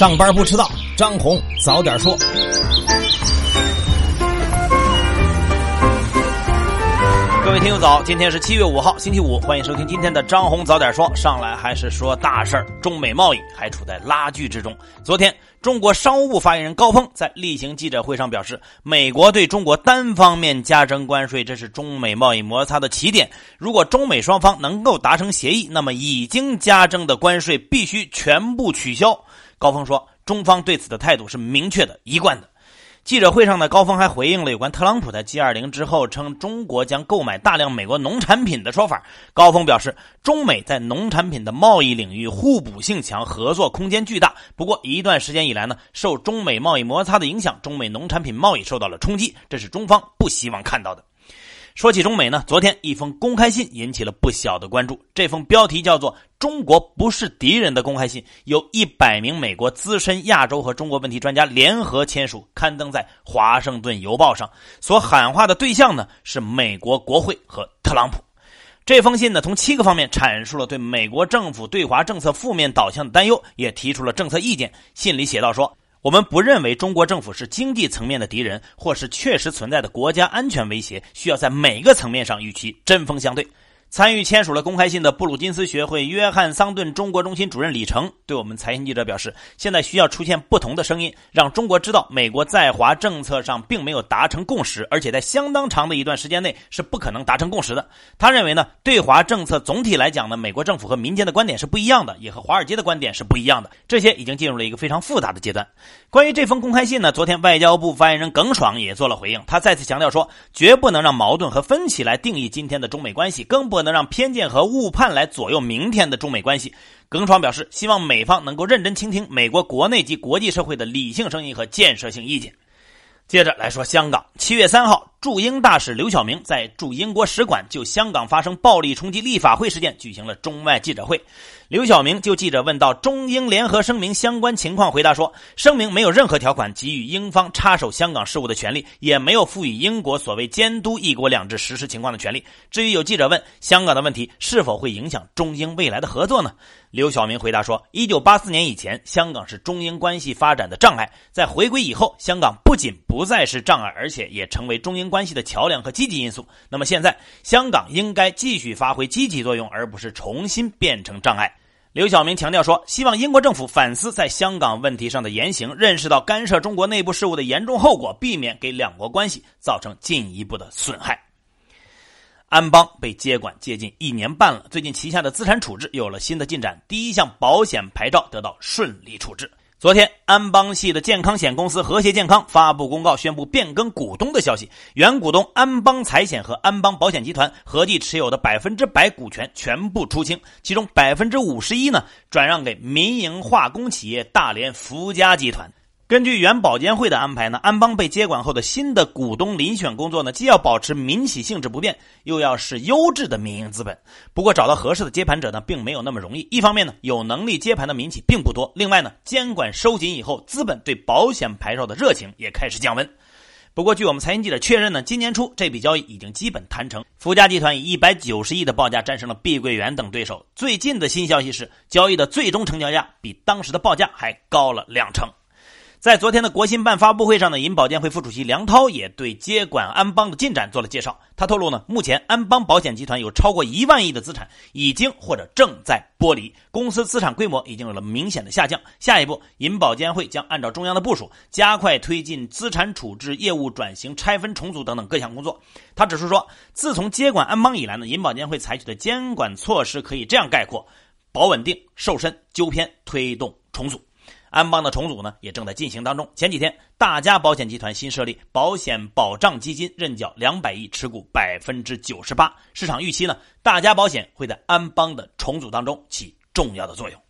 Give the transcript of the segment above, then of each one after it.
上班不迟到，张红早点说。各位听友早，今天是七月五号，星期五，欢迎收听今天的张红早点说。上来还是说大事儿，中美贸易还处在拉锯之中。昨天，中国商务部发言人高峰在例行记者会上表示，美国对中国单方面加征关税，这是中美贸易摩擦的起点。如果中美双方能够达成协议，那么已经加征的关税必须全部取消。高峰说，中方对此的态度是明确的、一贯的。记者会上呢，高峰还回应了有关特朗普在 G20 之后称中国将购买大量美国农产品的说法。高峰表示，中美在农产品的贸易领域互补性强，合作空间巨大。不过，一段时间以来呢，受中美贸易摩擦的影响，中美农产品贸易受到了冲击，这是中方不希望看到的。说起中美呢，昨天一封公开信引起了不小的关注。这封标题叫做“中国不是敌人”的公开信，有一百名美国资深亚洲和中国问题专家联合签署，刊登在《华盛顿邮报》上。所喊话的对象呢，是美国国会和特朗普。这封信呢，从七个方面阐述了对美国政府对华政策负面导向的担忧，也提出了政策意见。信里写道说。我们不认为中国政府是经济层面的敌人，或是确实存在的国家安全威胁，需要在每个层面上与其针锋相对。参与签署了公开信的布鲁金斯学会约翰桑顿中国中心主任李成对我们财经记者表示：“现在需要出现不同的声音，让中国知道美国在华政策上并没有达成共识，而且在相当长的一段时间内是不可能达成共识的。”他认为呢，对华政策总体来讲呢，美国政府和民间的观点是不一样的，也和华尔街的观点是不一样的。这些已经进入了一个非常复杂的阶段。关于这封公开信呢，昨天外交部发言人耿爽也做了回应，他再次强调说：“绝不能让矛盾和分歧来定义今天的中美关系，更不不能让偏见和误判来左右明天的中美关系。”耿爽表示，希望美方能够认真倾听美国国内及国际社会的理性声音和建设性意见。接着来说香港，七月三号，驻英大使刘晓明在驻英国使馆就香港发生暴力冲击立法会事件举行了中外记者会。刘晓明就记者问到中英联合声明相关情况，回答说，声明没有任何条款给予英方插手香港事务的权利，也没有赋予英国所谓监督“一国两制”实施情况的权利。至于有记者问香港的问题是否会影响中英未来的合作呢？刘晓明回答说，一九八四年以前，香港是中英关系发展的障碍，在回归以后，香港不仅不再是障碍，而且也成为中英关系的桥梁和积极因素。那么现在，香港应该继续发挥积极作用，而不是重新变成障碍。刘晓明强调说：“希望英国政府反思在香港问题上的言行，认识到干涉中国内部事务的严重后果，避免给两国关系造成进一步的损害。”安邦被接管接近一年半了，最近旗下的资产处置有了新的进展，第一项保险牌照得到顺利处置。昨天，安邦系的健康险公司和谐健康发布公告，宣布变更股东的消息。原股东安邦财险和安邦保险集团合计持有的百分之百股权全部出清，其中百分之五十一呢转让给民营化工企业大连福佳集团。根据原保监会的安排呢，安邦被接管后的新的股东遴选工作呢，既要保持民企性质不变，又要是优质的民营资本。不过找到合适的接盘者呢，并没有那么容易。一方面呢，有能力接盘的民企并不多；另外呢，监管收紧以后，资本对保险牌照的热情也开始降温。不过，据我们财经记者确认呢，今年初这笔交易已经基本谈成，福家集团以一百九十亿的报价战胜了碧桂园等对手。最近的新消息是，交易的最终成交价比当时的报价还高了两成。在昨天的国新办发布会上呢，银保监会副主席梁涛也对接管安邦的进展做了介绍。他透露呢，目前安邦保险集团有超过一万亿的资产已经或者正在剥离，公司资产规模已经有了明显的下降。下一步，银保监会将按照中央的部署，加快推进资产处置、业务转型、拆分重组等等各项工作。他指出说，自从接管安邦以来呢，银保监会采取的监管措施可以这样概括：保稳定、瘦身、纠偏、推动重组。安邦的重组呢，也正在进行当中。前几天，大家保险集团新设立保险保障基金，认缴两百亿，持股百分之九十八。市场预期呢，大家保险会在安邦的重组当中起重要的作用。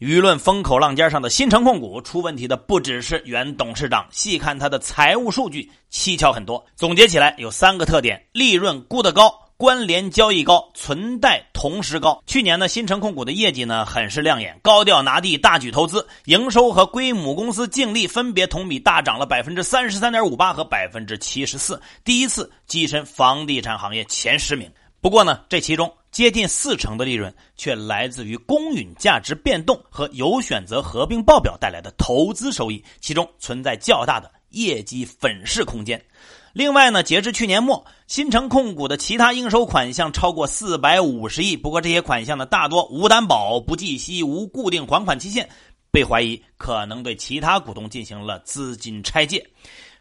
舆论风口浪尖上的新城控股出问题的不只是原董事长，细看他的财务数据，蹊跷很多。总结起来有三个特点：利润估得高。关联交易高，存贷同时高。去年呢，新城控股的业绩呢很是亮眼，高调拿地，大举投资，营收和归母公司净利分别同比大涨了百分之三十三点五八和百分之七十四，第一次跻身房地产行业前十名。不过呢，这其中接近四成的利润却来自于公允价值变动和有选择合并报表带来的投资收益，其中存在较大的业绩粉饰空间。另外呢，截至去年末，新城控股的其他应收款项超过四百五十亿。不过这些款项呢，大多无担保、不计息、无固定还款期限，被怀疑可能对其他股东进行了资金拆借。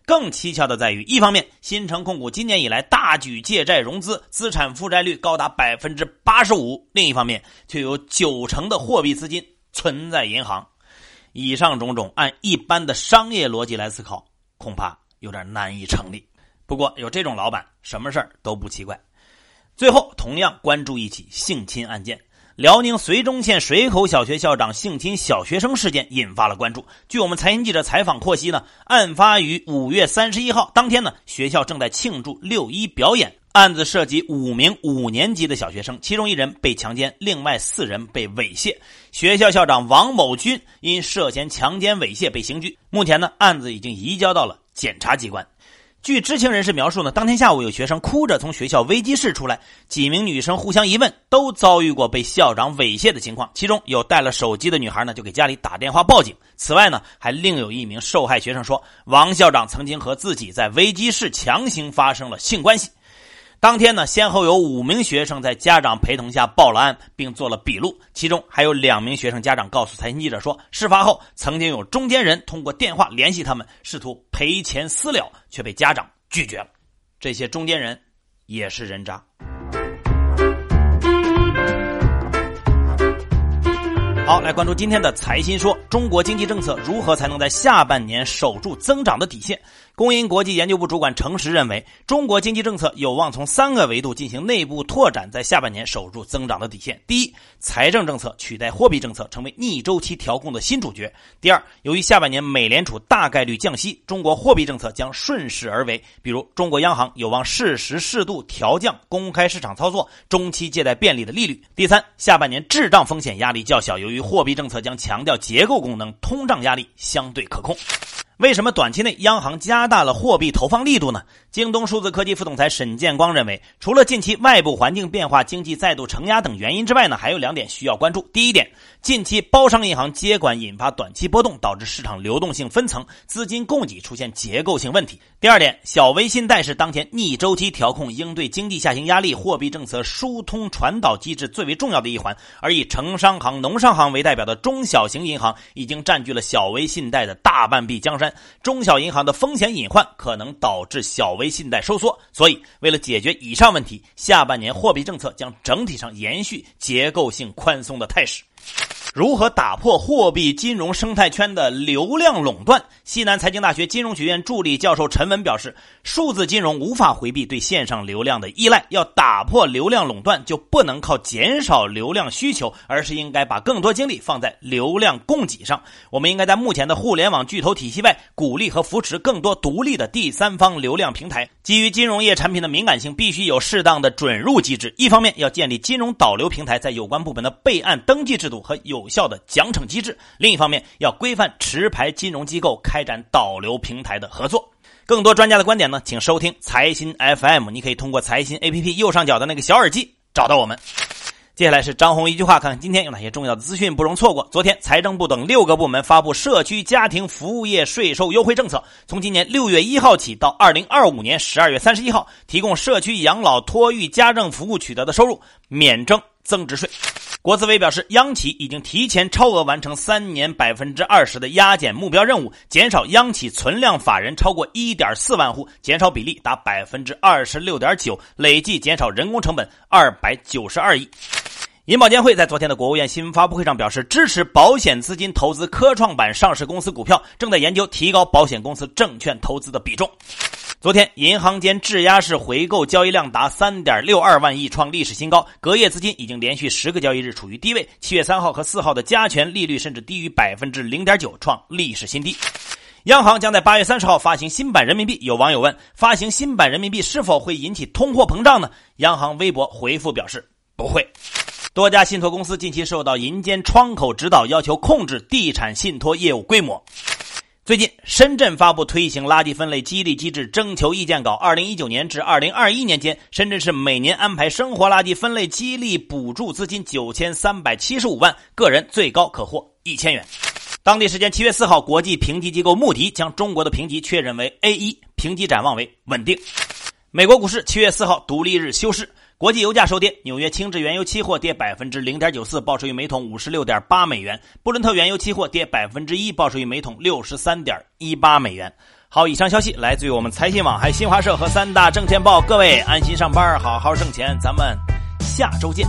更蹊跷的在于，一方面，新城控股今年以来大举借债融资，资产负债率高达百分之八十五；另一方面，却有九成的货币资金存在银行。以上种种，按一般的商业逻辑来思考，恐怕有点难以成立。不过有这种老板，什么事儿都不奇怪。最后，同样关注一起性侵案件。辽宁绥中县水口小学校长性侵小学生事件引发了关注。据我们财经记者采访获悉呢，案发于五月三十一号当天呢，学校正在庆祝六一表演。案子涉及五名五年级的小学生，其中一人被强奸，另外四人被猥亵。学校校长王某军因涉嫌强奸猥亵被刑拘。目前呢，案子已经移交到了检察机关。据知情人士描述呢，当天下午有学生哭着从学校危机室出来，几名女生互相一问，都遭遇过被校长猥亵的情况。其中有带了手机的女孩呢，就给家里打电话报警。此外呢，还另有一名受害学生说，王校长曾经和自己在危机室强行发生了性关系。当天呢，先后有五名学生在家长陪同下报了案，并做了笔录。其中还有两名学生家长告诉财经记者说，事发后曾经有中间人通过电话联系他们，试图赔钱私了，却被家长拒绝了。这些中间人也是人渣。好，来关注今天的财新说：中国经济政策如何才能在下半年守住增长的底线？工银国际研究部主管程实认为，中国经济政策有望从三个维度进行内部拓展，在下半年守住增长的底线。第一，财政政策取代货币政策，成为逆周期调控的新主角。第二，由于下半年美联储大概率降息，中国货币政策将顺势而为，比如中国央行有望适时适度调降公开市场操作、中期借贷便利的利率。第三，下半年滞胀风险压力较小，由于货币政策将强调结构功能，通胀压力相对可控。为什么短期内央行加大了货币投放力度呢？京东数字科技副总裁沈建光认为，除了近期外部环境变化、经济再度承压等原因之外呢，还有两点需要关注。第一点，近期包商银行接管引发短期波动，导致市场流动性分层、资金供给出现结构性问题。第二点，小微信贷是当前逆周期调控、应对经济下行压力、货币政策疏通传导机制最为重要的一环。而以城商行、农商行为代表的中小型银行，已经占据了小微信贷的大半壁江山。中小银行的风险隐患可能导致小微信贷收缩，所以为了解决以上问题，下半年货币政策将整体上延续结构性宽松的态势。如何打破货币金融生态圈的流量垄断？西南财经大学金融学院助理教授陈文表示，数字金融无法回避对线上流量的依赖，要打破流量垄断，就不能靠减少流量需求，而是应该把更多精力放在流量供给上。我们应该在目前的互联网巨头体系外，鼓励和扶持更多独立的第三方流量平台。基于金融业产品的敏感性，必须有适当的准入机制。一方面要建立金融导流平台在有关部门的备案登记制度和有效的奖惩机制；另一方面要规范持牌金融机构开展导流平台的合作。更多专家的观点呢，请收听财新 FM。你可以通过财新 APP 右上角的那个小耳机找到我们。接下来是张红一句话，看看今天有哪些重要的资讯不容错过。昨天，财政部等六个部门发布社区家庭服务业税收优惠政策，从今年六月一号起到二零二五年十二月三十一号，提供社区养老、托育、家政服务取得的收入免征增值税。国资委表示，央企已经提前超额完成三年百分之二十的压减目标任务，减少央企存量法人超过一点四万户，减少比例达百分之二十六点九，累计减少人工成本二百九十二亿。银保监会在昨天的国务院新闻发布会上表示，支持保险资金投资科创板上市公司股票，正在研究提高保险公司证券投资的比重。昨天，银行间质押式回购交易量达三点六二万亿，创历史新高。隔夜资金已经连续十个交易日处于低位。七月三号和四号的加权利率甚至低于百分之零点九，创历史新低。央行将在八月三十号发行新版人民币。有网友问：发行新版人民币是否会引起通货膨胀呢？央行微博回复表示不会。多家信托公司近期受到银监窗口指导，要求控制地产信托业务规模。最近，深圳发布推行垃圾分类激励机制征求意见稿。二零一九年至二零二一年间，深圳市每年安排生活垃圾分类激励补助资金九千三百七十五万，个人最高可获一千元。当地时间七月四号，国际评级机构穆迪将中国的评级确认为 A 一，评级展望为稳定。美国股市七月四号独立日休市。国际油价收跌，纽约轻质原油期货跌百分之零点九四，报收于每桶五十六点八美元；布伦特原油期货跌百分之一，报收于每桶六十三点一八美元。好，以上消息来自于我们财新网、还新华社和三大证券报。各位安心上班，好好挣钱，咱们下周见。